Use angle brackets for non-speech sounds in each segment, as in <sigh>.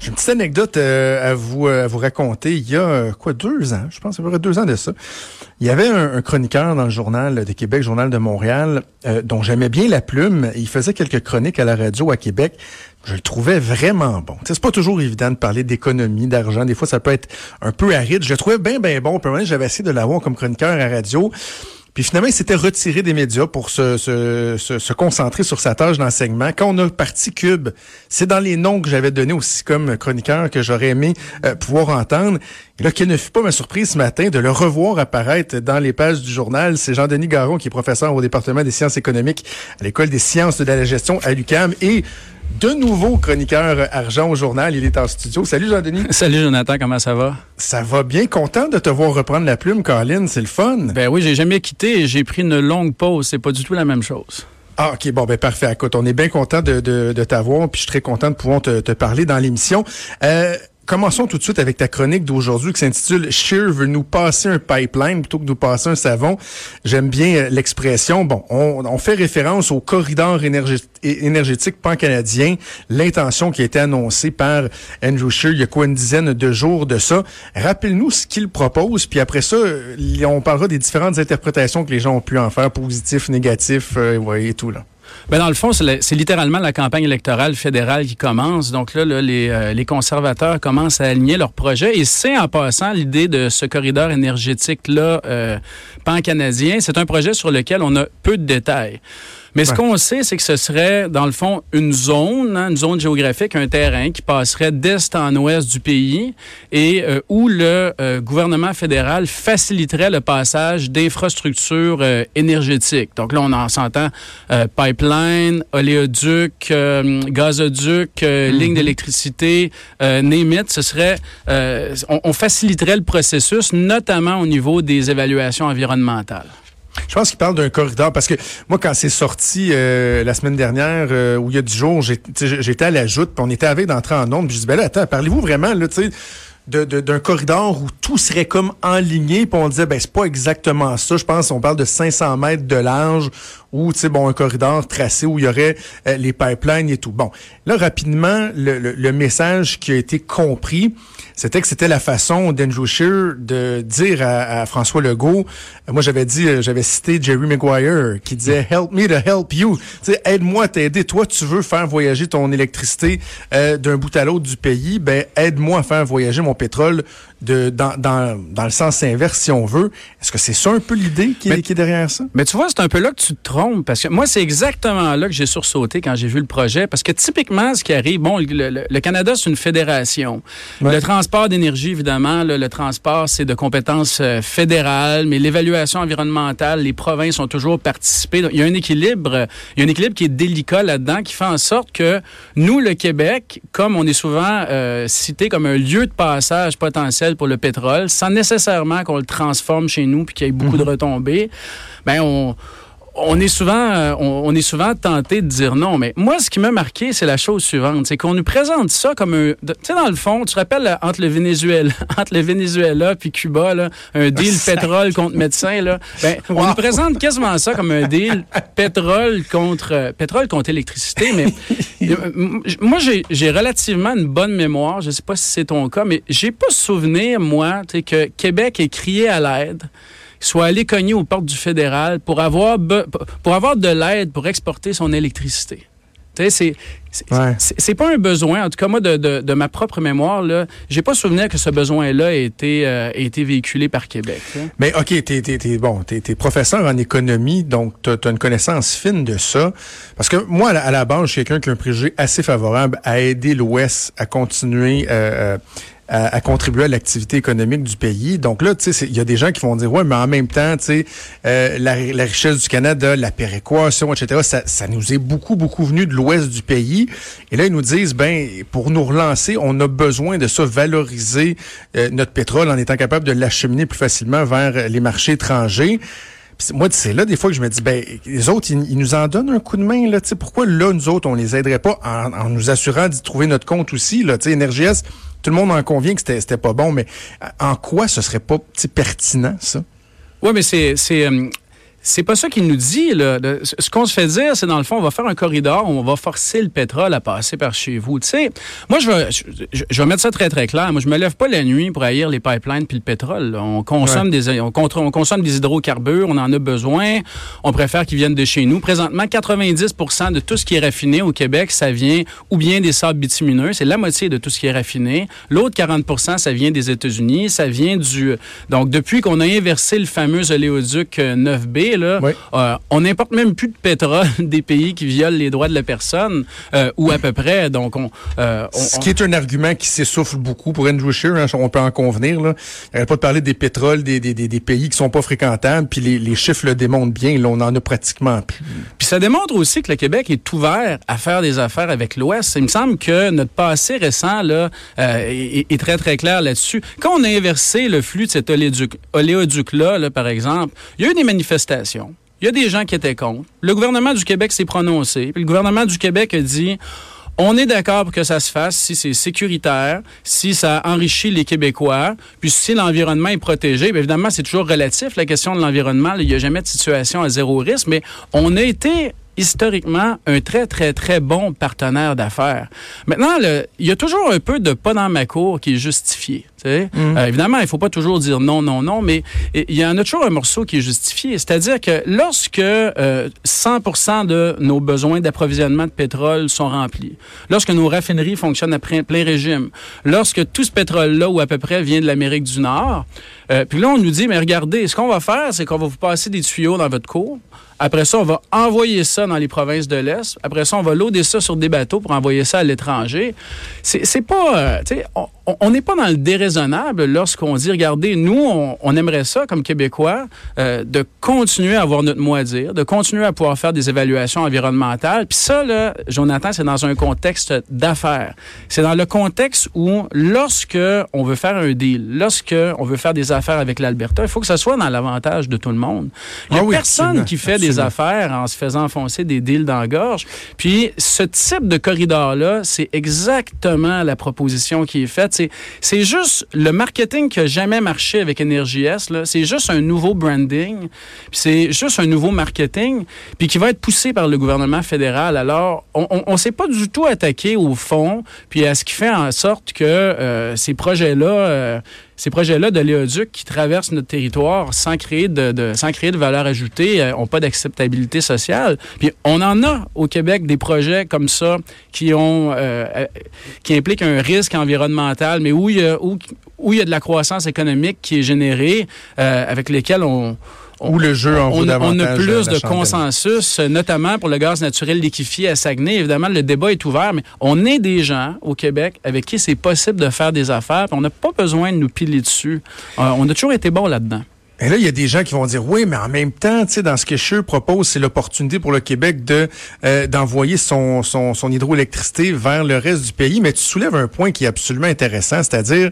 J'ai une petite anecdote euh, à vous euh, à vous raconter. Il y a euh, quoi deux ans, je pense, il y a deux ans de ça. Il y avait un, chroniqueur dans le journal de Québec, journal de Montréal, dont j'aimais bien la plume. Il faisait quelques chroniques à la radio à Québec. Je le trouvais vraiment bon. C'est pas toujours évident de parler d'économie, d'argent. Des fois, ça peut être un peu aride. Je le trouvais bien, bien bon. J'avais essayé de l'avoir comme chroniqueur à la radio. Puis finalement, il s'était retiré des médias pour se, se, se, concentrer sur sa tâche d'enseignement. Quand on a parti Cube, c'est dans les noms que j'avais donnés aussi comme chroniqueur que j'aurais aimé euh, pouvoir entendre. Et là, quelle ne fut pas ma surprise ce matin de le revoir apparaître dans les pages du journal. C'est Jean-Denis Garon qui est professeur au département des sciences économiques à l'École des sciences de la gestion à l'UQAM. Et de nouveau chroniqueur argent au journal. Il est en studio. Salut Jean-Denis. <laughs> Salut Jonathan, comment ça va? Ça va bien. Content de te voir reprendre la plume, Colin. C'est le fun. Ben oui, j'ai jamais quitté. J'ai pris une longue pause. C'est pas du tout la même chose. Ah, OK, bon, ben parfait. Écoute, on est bien content de, de, t'avoir, puis je suis très content de pouvoir te, te parler dans l'émission. Euh, Commençons tout de suite avec ta chronique d'aujourd'hui qui s'intitule Shear veut nous passer un pipeline plutôt que nous passer un savon. J'aime bien euh, l'expression. Bon, on, fait référence au corridor énergétique pan-canadien, l'intention qui a été annoncée par Andrew Shear il y a quoi une dizaine de jours de ça. Rappelle-nous ce qu'il propose, puis après ça, euh, on parlera des différentes interprétations que les gens ont pu en faire, positif, négatif, euh, et tout là. Ben dans le fond, c'est littéralement la campagne électorale fédérale qui commence. Donc là, les, euh, les, conservateurs commencent à aligner leurs projets. Et c'est en passant l'idée de ce corridor énergétique-là euh, pan-canadien. C'est un projet sur lequel on a peu de détails. Mais ce qu'on sait, c'est que ce serait, dans le fond, une zone, hein, une zone géographique, un terrain qui passerait d'est en ouest du pays et euh, où le euh, gouvernement fédéral faciliterait le passage d'infrastructures euh, énergétiques. Donc là, on en s'entend pipeline, oléoduc, gazoduc, mm ligne d'électricité, name Ce serait, on, on faciliterait le processus, notamment au niveau des évaluations environnementales. Je pense qu'il parle d'un corridor parce que moi, quand c'est sorti euh, la semaine dernière, euh, où il y a du jours, j'étais à la joute, puis on était avec d'entrer en nombre. Puis je dis, ben là, attends, parlez-vous vraiment, là, tu d'un corridor où tout serait comme enligné, puis on disait, ben c'est pas exactement ça. Je pense qu'on parle de 500 mètres de large, ou, tu sais, bon, un corridor tracé où il y aurait euh, les pipelines et tout. Bon, là, rapidement, le message qui a été compris, c'était que c'était la façon d'Andrew Scheer de dire à, François Legault, euh, moi j'avais dit, euh, j'avais cité Jerry Maguire qui disait Help me to help you, tu sais, aide-moi à t'aider. Toi, tu veux faire voyager ton électricité euh, d'un bout à l'autre du pays, ben aide-moi à faire voyager mon pétrole de dans, dans, dans le sens inverse si on veut. Est-ce que c'est ça un peu l'idée qui, est derrière ça? Mais tu vois, c'est un peu là que tu te trompes parce que moi, c'est exactement là que j'ai sursauté quand j'ai vu le projet parce que typiquement, ce qui arrive, bon, le, Canada, c'est une fédération. Le transport d'énergie, évidemment, le, transport, c'est de compétences euh, fédérales, mais l'évaluation environnementale, les provinces ont toujours participé. Il y a un équilibre, il y a un équilibre qui est délicat là-dedans qui fait en sorte que nous, le Québec, comme on est souvent euh, cité comme un lieu de passage potentiel pour le pétrole, sans nécessairement qu'on le transforme chez nous puis qu'il y ait beaucoup de mhm. retombées, ben on on est souvent, euh, on, est souvent tenté de dire non, mais moi, ce qui m'a marqué, c'est la chose suivante, c'est qu'on nous présente ça comme un, tu sais, dans le fond, tu te rappelles euh, entre le Venezuela, <laughs> entre le Venezuela puis Cuba, là, un deal pétrole contre médecin, là, ben, on nous présente quasiment ça comme un deal <laughs> pétrole contre euh, pétrole contre électricité, mais <laughs> moi, j'ai relativement une bonne mémoire, je sais pas si c'est ton cas, mais j'ai pas souvenir moi, tu sais, que Québec ait crié à l'aide soit allé cogner aux portes du fédéral pour avoir, pour avoir de l'aide pour exporter son électricité. C'est c'est pas un besoin, en tout cas moi de, de, ma propre mémoire là, j'ai pas souvenir que ce besoin-là ait été euh, été véhiculé par Québec. Mais ok, t'es es, bon, t'es es professeur en économie, donc t'as as une connaissance fine de ça. Parce que moi à la, base, je suis quelqu'un qui a un préjugé assez favorable à aider l'Ouest à continuer. Euh, euh à, contribuer à l'activité économique du pays. Donc là, tu sais, il y a des gens qui vont dire, ouais, mais en même temps, tu sais, euh, la, richesse du Canada, la péréquation, etc., ça, ça nous est beaucoup, beaucoup venu de l'ouest du pays. Et là, ils nous disent, ben, pour nous relancer, on a besoin de ça, valoriser euh, notre pétrole en étant capable de l'acheminer plus facilement vers les marchés étrangers moi, c'est là des fois que je me dis, ben, les autres, ils, nous en donnent un coup de main, là, tu sais, pourquoi là, nous autres, on les aiderait pas en, en nous assurant d'y trouver notre compte aussi, là, tu sais, NRGS, tout le monde en convient que c'était pas bon, mais en quoi ce serait pas pertinent, ça? Oui, mais c'est c'est pas ça qu'il nous dit. Là. ce qu'on se fait dire, c'est dans le fond, on va faire un corridor, on va forcer le pétrole à passer par chez vous. Tu sais, moi, je vais, je, vais mettre ça très, très clair. Moi, je me lève pas la nuit pour haïr les pipelines puis le pétrole. On consomme, des, on, on, consomme des hydrocarbures, on en a besoin. On préfère qu'ils viennent de chez nous. Présentement, 90% de tout ce qui est raffiné au Québec, ça vient ou bien des sables bitumineux. C'est la moitié de tout ce qui est raffiné. L'autre 40% ça vient des États-Unis. Ça vient du... Donc, depuis qu'on a inversé le fameux oléoduc 9B, euh, on n'importe même plus de pétrole <laughs> des pays qui violent les droits de la personne, euh, ou à peu près. Donc, on, euh, Ce qui est un argument qui s'essouffle beaucoup pour Andrew Scheer, hein, on peut en convenir. Là. Il pas de parler des pétroles des, des, des, pays qui sont pas fréquentables, puis les, les, chiffres le démontrent bien. Là, on en a pratiquement plus. Puis ça démontre aussi que le Québec est ouvert à faire des affaires avec l'Ouest. Il me semble que notre passé récent là est, est, très, très clair là-dessus. Quand on a inversé le flux de cet oléoduc-là, là, par exemple, il y a eu des manifestations il y a des gens qui étaient contre. Le gouvernement du Québec s'est prononcé. le gouvernement du Québec a dit on est d'accord pour que ça se fasse si c'est sécuritaire, si ça enrichit les Québécois, puis si l'environnement est protégé. Évidemment, c'est toujours relatif, la question de l'environnement. Il n'y a jamais de situation à zéro risque, mais on a été historiquement un très, très, très bon partenaire d'affaires. Maintenant, il y a toujours un peu de pas dans ma cour qui est justifié. Mm. Euh, évidemment, il faut pas toujours dire non, non, non, mais il y en a toujours un morceau qui est justifié. C'est-à-dire que lorsque euh, 100% de nos besoins d'approvisionnement de pétrole sont remplis, lorsque nos raffineries fonctionnent à plein régime, lorsque tout ce pétrole-là, ou à peu près, vient de l'Amérique du Nord, euh, puis là, on nous dit, mais regardez, ce qu'on va faire, c'est qu'on va vous passer des tuyaux dans votre cour, après ça, on va envoyer ça dans les provinces de l'Est. Après ça, on va loader ça sur des bateaux pour envoyer ça à l'étranger. C'est pas, euh, on n'est pas dans le déraisonnable lorsqu'on dit, regardez, nous, on, aimerait ça comme Québécois, euh, de continuer à avoir notre mot à dire, de continuer à pouvoir faire des évaluations environnementales. Puis ça, là, Jonathan, c'est dans un contexte d'affaires. C'est dans le contexte où, lorsque on veut faire un deal, lorsque on veut faire des affaires avec l'Alberta, il faut que ça soit dans l'avantage de tout le monde. Il n'y a ah personne qui fait des affaires en se faisant enfoncer des deals dans la gorge. Puis ce type de corridor-là, c'est exactement la proposition qui est faite c'est juste le marketing qui a jamais marché avec Énergie S. C'est juste un nouveau branding. C'est juste un nouveau marketing. Puis qui va être poussé par le gouvernement fédéral. Alors, on ne s'est pas du tout attaqué au fond. Puis à ce qui fait en sorte que euh, ces projets-là... Euh, ces projets-là de l'éoduc qui traversent notre territoire sans créer de, sans créer de valeur ajoutée n'ont euh, pas d'acceptabilité sociale. Puis on en a au Québec des projets comme ça qui ont euh, euh, qui impliquent un risque environnemental, mais où il y a, où, où il y a de la croissance économique qui est générée, avec lesquels on ou le jeu en on, on a plus de consensus, notamment pour le gaz naturel liquéfié à Saguenay. Évidemment, le débat est ouvert, mais on est des gens au Québec avec qui c'est possible de faire des affaires. On n'a pas besoin de nous piler dessus. Euh, on a toujours été bon là-dedans. Et là, il y a des gens qui vont dire oui, mais en même temps, tu sais, dans ce que Scheer propose, c'est l'opportunité pour le Québec de euh, d'envoyer son, son, son hydroélectricité vers le reste du pays. Mais tu soulèves un point qui est absolument intéressant, c'est-à-dire,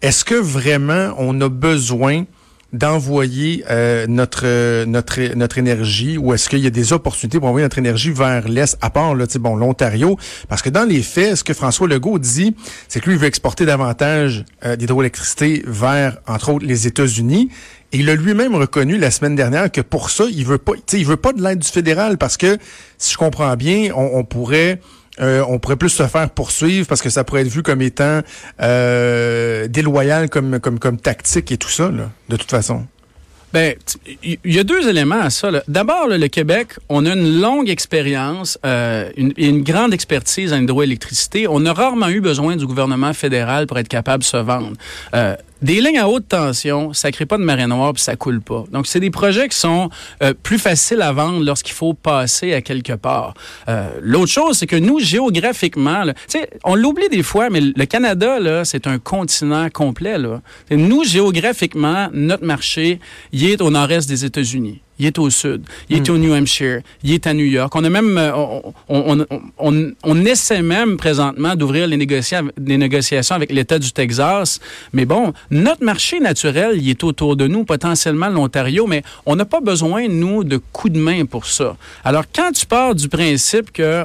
est-ce que vraiment on a besoin d'envoyer euh, notre notre notre énergie ou est-ce qu'il y a des opportunités pour envoyer notre énergie vers l'est à part là bon l'Ontario? Parce que dans les faits ce que François Legault dit c'est que lui il veut exporter davantage euh, d'hydroélectricité vers entre autres les États-Unis. Et il a lui-même reconnu la semaine dernière que pour ça il veut pas il veut pas de l'aide du fédéral parce que si je comprends bien on pourrait euh, on pourrait plus se faire poursuivre parce que ça pourrait être vu comme étant euh, déloyal comme, tactique et tout ça, de toute façon. Ben, il y a deux éléments à ça. D'abord, le Québec, on a une longue expérience euh, une, une grande expertise en hydroélectricité. On a rarement eu besoin du gouvernement fédéral pour être capable de se vendre. Euh, des lignes à haute tension, ça crée pas de marée noire puis ça coule pas. Donc c'est des projets qui sont euh, plus faciles à vendre lorsqu'il faut passer à quelque part. Euh, L'autre chose, c'est que nous géographiquement, tu sais, on l'oublie des fois, mais le Canada là, c'est un continent complet là. Nous géographiquement, notre marché, il est au nord-est des États-Unis il est au sud, il est hmm. au New Hampshire, il est à New York. On a même, euh, on, on, on, essaie même présentement d'ouvrir les, les négociations avec l'État du Texas. Mais bon, notre marché naturel, il est autour de nous, potentiellement l'Ontario, mais on n'a pas besoin, nous, de coups de main pour ça. Alors, quand tu pars du principe que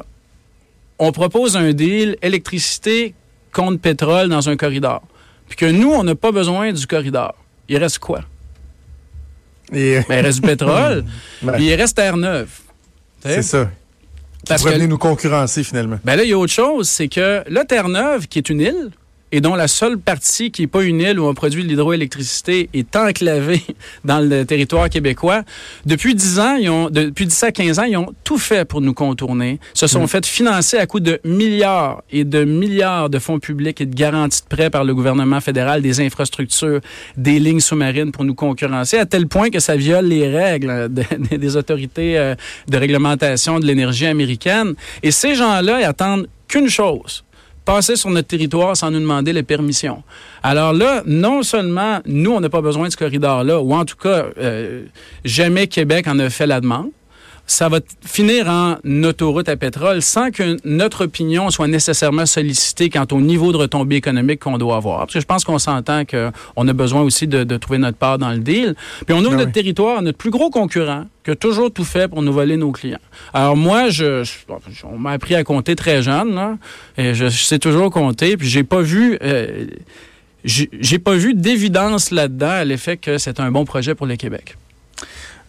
on propose un deal électricité contre pétrole dans un corridor, puis que nous, on n'a pas besoin du corridor, il reste quoi? Et... <laughs> Ben, il reste du pétrole. <laughs> Puis il reste Terre-Neuve. C'est ça. Qui Parce que- venir nous concurrencer finalement. Ben là, il y a autre chose, c'est que la Terre-Neuve, qui est une île, et dont la seule partie qui n'est pas une île où on produit de l'hydroélectricité est enclavée <laughs> dans le territoire québécois, depuis 10 ans, ils ont, depuis 10 à 15 ans, ils ont tout fait pour nous contourner. Se sont fait financer à coût de milliards et de milliards de fonds publics et de garanties de prêts par le gouvernement fédéral des infrastructures, des lignes sous-marines pour nous concurrencer, à tel point que ça viole les règles de- <laughs> des autorités euh, de réglementation de l'énergie américaine. Et ces gens-là, ils attendent qu'une chose passer sur notre territoire sans nous demander les permissions. Alors là, non seulement nous, on n'a pas besoin de ce corridor-là, ou en tout cas, euh, jamais Québec en a fait la demande, ça va finir en autoroute à pétrole sans que notre opinion soit nécessairement sollicitée quant au niveau de retombée économique qu'on doit avoir. Parce que je pense qu'on s'entend qu'on a besoin aussi de, de trouver notre part dans le deal. Puis on ouvre Ah notre territoire à notre plus gros concurrent qui a toujours tout fait pour nous voler nos clients. Alors moi, je, je- on m'a appris à compter très jeune, là, et je, je sais toujours compter, puis j'ai pas vu... euh, j'ai j'ai pas vu d'évidence là-dedans à l'effet que c'est un bon projet pour le Québec.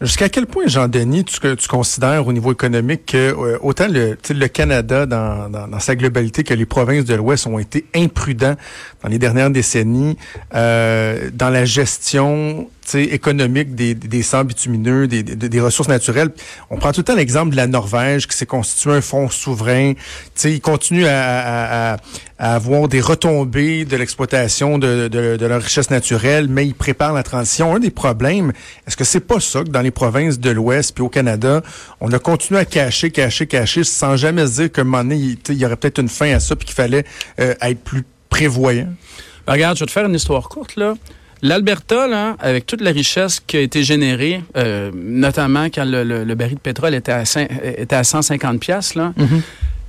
Jusqu'à quel point, Jean-Denis, tu, considères au niveau économique que euh, autant le, le Canada dans, dans, dans sa globalité que les provinces de l'Ouest ont été imprudents dans les dernières décennies euh, dans la gestion économique des, des sangs bitumineux, des, des, des ressources naturelles. On prend tout le temps l'exemple de la Norvège qui s'est constitué un fonds souverain. Tu sais, ils continuent à, à, à, avoir des retombées de l'exploitation de, de, de leur richesse naturelle, mais ils préparent la transition. Un des problèmes, est-ce que c'est pas ça que dans les provinces de l'Ouest puis au Canada, on a continué à cacher, cacher, cacher, sans jamais se dire qu'à un moment donné, il y aurait peut-être une fin à ça puis qu'il fallait euh, être plus prévoyant? Ben, regarde, je vais te faire une histoire courte, là. L'Alberta, là, avec toute la richesse qui a été générée, euh, notamment quand le, le- le baril de pétrole était à, cin- était à 150 pièces, là,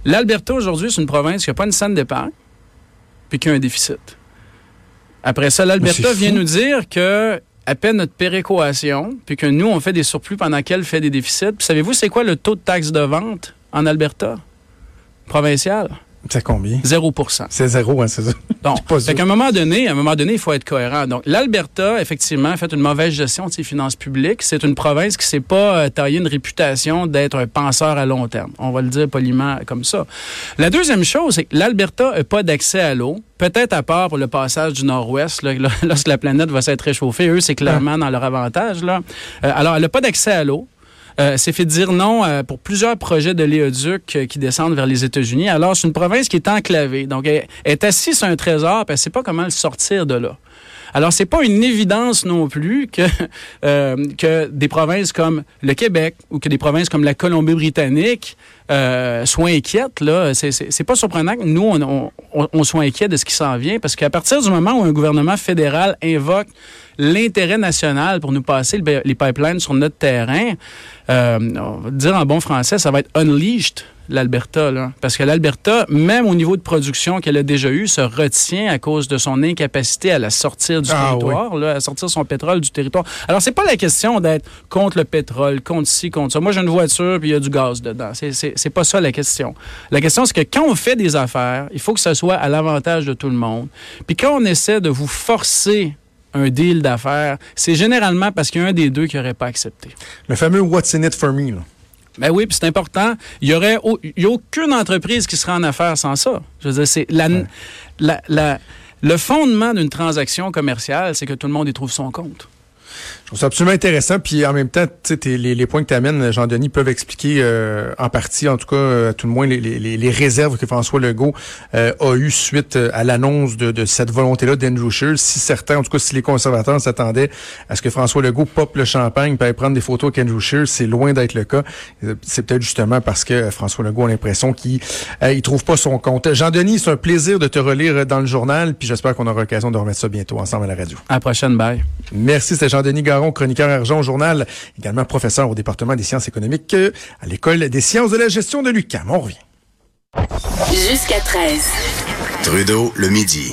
l'Alberta aujourd'hui, c'est une province qui n'a pas une scène d'épargne, puis qui a un déficit. Après ça, l'Alberta vient nous dire que à peine notre péréquation, puis que nous, on fait des surplus pendant qu'elle fait des déficits. Savez-vous, c'est quoi le taux de taxe de vente en Alberta? Provincial? C'est combien? 0% C'est zéro, hein, c'est ça. Bon, <laughs> fait qu'à un moment donné, à un moment donné, il faut être cohérent. Donc, l'Alberta, effectivement, a fait une mauvaise gestion de ses finances publiques. C'est une province qui s'est pas euh, taillé une réputation d'être un penseur à long terme. On va le dire poliment comme ça. La deuxième chose, c'est que l'Alberta n'a pas d'accès à l'eau. Peut-être à part pour le passage du Nord-Ouest, <laughs> lorsque la planète va s'être réchauffée. Eux, c'est clairement dans leur avantage. Là. Euh, alors, elle n'a pas d'accès à l'eau. Euh, s'est fait dire non euh, pour plusieurs projets de l'éoduc euh, qui descendent vers les États-Unis. Alors, c'est une province qui est enclavée. Donc, elle, est assise sur un trésor, puis elle ne sait pas comment le sortir de là. Alors, c'est pas une évidence non plus que, <laughs> euh, que des provinces comme le Québec ou que des provinces comme la Colombie-Britannique euh, soient inquiètes. Là, c'est, pas surprenant que nous on, on, soit inquiets de ce qui s'en vient, parce qu'à partir du moment où un gouvernement fédéral invoque l'intérêt national pour nous passer le- les pipelines sur notre terrain, euh, on va dire en bon français, ça va être unleashed l'Alberta, là. Parce que l'Alberta, même au niveau de production qu'elle a déjà eu, se retient à cause de son incapacité à la sortir du Ah, territoire, là, à sortir son pétrole du territoire. Alors, c'est pas la question d'être contre le pétrole, contre ci, contre ça. Moi, j'ai une voiture, puis il y a du gaz dedans. C'est, c'est, pas ça la question. La question, c'est que quand on fait des affaires, il faut que ça soit à l'avantage de tout le monde. Puis quand on essaie de vous forcer un deal d'affaires, c'est généralement parce qu'il y a un des deux qui n'aurait pas accepté. Le fameux What's in it for me, là. Ben oui, puis c'est important. Il y aurait au- il y a aucune entreprise qui serait en affaires sans ça. Je veux dire, c'est la, la- la- le fondement d'une transaction commerciale, c'est que tout le monde y trouve son compte. Je trouve ça absolument intéressant. Puis en même temps, tu sais, t'es- les, les points que tu amènes, Jean-Denis, peuvent expliquer euh, en partie, en tout cas, euh, à tout le moins, les, les- les- réserves que François Legault euh, a eues suite euh, à l'annonce de, de cette volonté-là d'Andrew Scheer. Si certains, en tout cas, si les conservateurs s'attendaient à ce que François Legault pop le champagne puis aille prendre des photos avec Andrew Scheer, c'est loin d'être le cas. C'est peut-être justement parce que euh, François Legault a l'impression qu'il euh, il trouve pas son compte. Jean-Denis, c'est un plaisir de te relire dans le journal, puis j'espère qu'on aura l'occasion de remettre ça bientôt ensemble à la radio. À la prochaine, bye. Merci, c'est Jean-Denis Garon, chroniqueur argent au journal, également professeur au département des sciences économiques euh, à l'École des sciences de la gestion de l'UQAM. On revient. Jusqu'à 13. Trudeau, le midi.